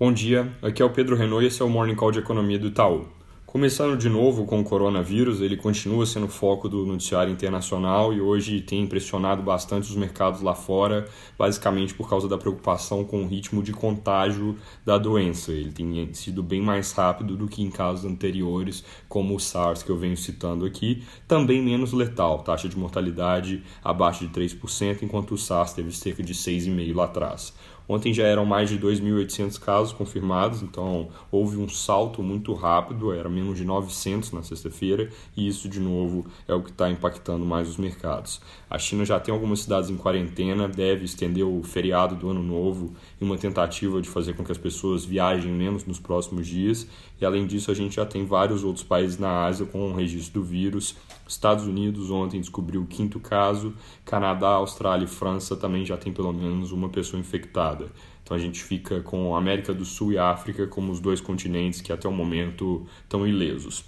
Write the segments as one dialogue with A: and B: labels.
A: Bom dia, aqui é o Pedro Renault e esse é o Morning Call de Economia do Itaú. Começando de novo com o coronavírus, ele continua sendo foco do noticiário internacional e hoje tem impressionado bastante os mercados lá fora, basicamente por causa da preocupação com o ritmo de contágio da doença. Ele tem sido bem mais rápido do que em casos anteriores, como o SARS que eu venho citando aqui, também menos letal, taxa de mortalidade abaixo de 3%, enquanto o SARS teve cerca de 6,5% lá atrás. Ontem já eram mais de 2.800 casos confirmados, então houve um salto muito rápido, era menos de 900 na sexta-feira, e isso de novo é o que está impactando mais os mercados. A China já tem algumas cidades em quarentena, deve estender o feriado do ano novo em uma tentativa de fazer com que as pessoas viajem menos nos próximos dias, e além disso a gente já tem vários outros países na Ásia com o registro do vírus. Estados Unidos ontem descobriu o quinto caso, Canadá, Austrália e França também já tem pelo menos uma pessoa infectada. Então a gente fica com América do Sul e África como os dois continentes que até o momento estão ilesos.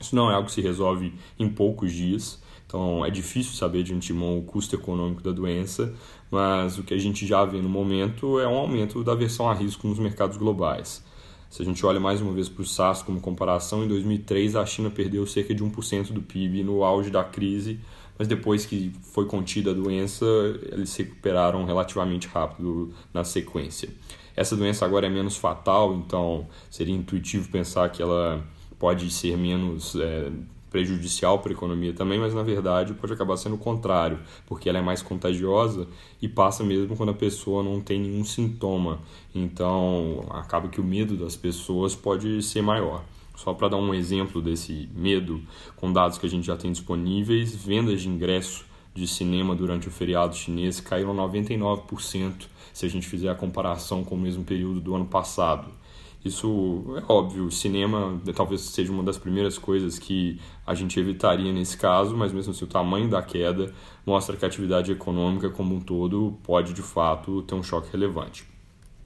A: Isso não é algo que se resolve em poucos dias, então é difícil saber de antemão o custo econômico da doença, mas o que a gente já vê no momento é um aumento da versão a risco nos mercados globais. Se a gente olha mais uma vez para o SARS como comparação, em 2003 a China perdeu cerca de 1% do PIB no auge da crise, mas depois que foi contida a doença, eles se recuperaram relativamente rápido na sequência. Essa doença agora é menos fatal, então seria intuitivo pensar que ela pode ser menos é, prejudicial para a economia também, mas na verdade pode acabar sendo o contrário, porque ela é mais contagiosa e passa mesmo quando a pessoa não tem nenhum sintoma. Então, acaba que o medo das pessoas pode ser maior. Só para dar um exemplo desse medo, com dados que a gente já tem disponíveis, vendas de ingresso de cinema durante o feriado chinês caíram 99% se a gente fizer a comparação com o mesmo período do ano passado. Isso é óbvio, o cinema talvez seja uma das primeiras coisas que a gente evitaria nesse caso, mas mesmo assim o tamanho da queda mostra que a atividade econômica como um todo pode de fato ter um choque relevante.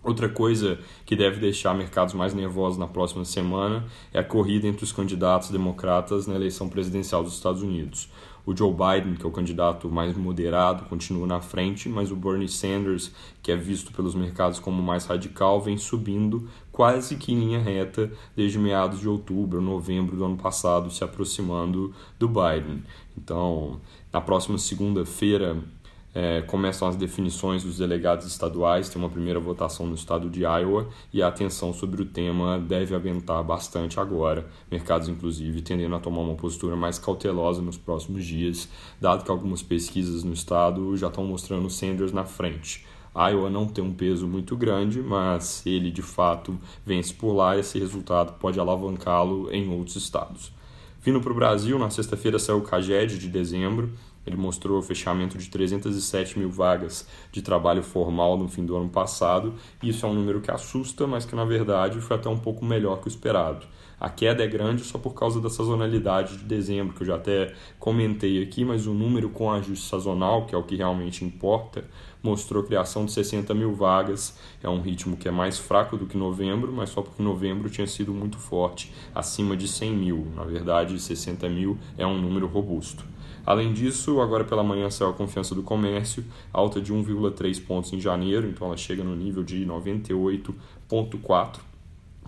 A: Outra coisa que deve deixar mercados mais nervosos na próxima semana é a corrida entre os candidatos democratas na eleição presidencial dos Estados Unidos. O Joe Biden, que é o candidato mais moderado, continua na frente, mas o Bernie Sanders, que é visto pelos mercados como mais radical, vem subindo quase que em linha reta desde meados de outubro, novembro do ano passado, se aproximando do Biden. Então, na próxima segunda-feira, é, começam as definições dos delegados estaduais, tem uma primeira votação no estado de Iowa e a atenção sobre o tema deve aumentar bastante agora, mercados inclusive tendendo a tomar uma postura mais cautelosa nos próximos dias, dado que algumas pesquisas no estado já estão mostrando Sanders na frente. Iowa não tem um peso muito grande, mas se ele de fato vence por lá, esse resultado pode alavancá-lo em outros estados. Vindo para o Brasil, na sexta-feira saiu o CAGED de dezembro, ele mostrou o fechamento de 307 mil vagas de trabalho formal no fim do ano passado, isso é um número que assusta, mas que na verdade foi até um pouco melhor que o esperado. A queda é grande só por causa da sazonalidade de dezembro, que eu já até comentei aqui, mas o número com ajuste sazonal, que é o que realmente importa, mostrou a criação de 60 mil vagas. É um ritmo que é mais fraco do que novembro, mas só porque novembro tinha sido muito forte, acima de 100 mil. Na verdade, 60 mil é um número robusto. Além disso, agora pela manhã saiu a confiança do comércio, alta de 1,3 pontos em janeiro, então ela chega no nível de 98,4,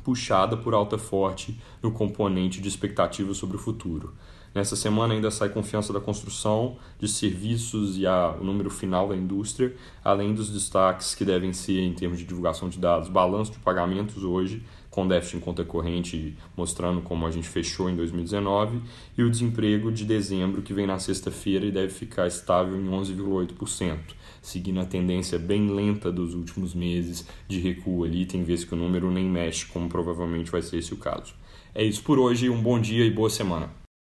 A: puxada por alta forte no componente de expectativa sobre o futuro. Nessa semana ainda sai confiança da construção, de serviços e a, o número final da indústria, além dos destaques que devem ser em termos de divulgação de dados, balanço de pagamentos hoje, com déficit em conta corrente mostrando como a gente fechou em 2019, e o desemprego de dezembro que vem na sexta-feira e deve ficar estável em 11,8%, seguindo a tendência bem lenta dos últimos meses de recuo ali, tem vezes que o número nem mexe, como provavelmente vai ser esse o caso. É isso por hoje, um bom dia e boa semana.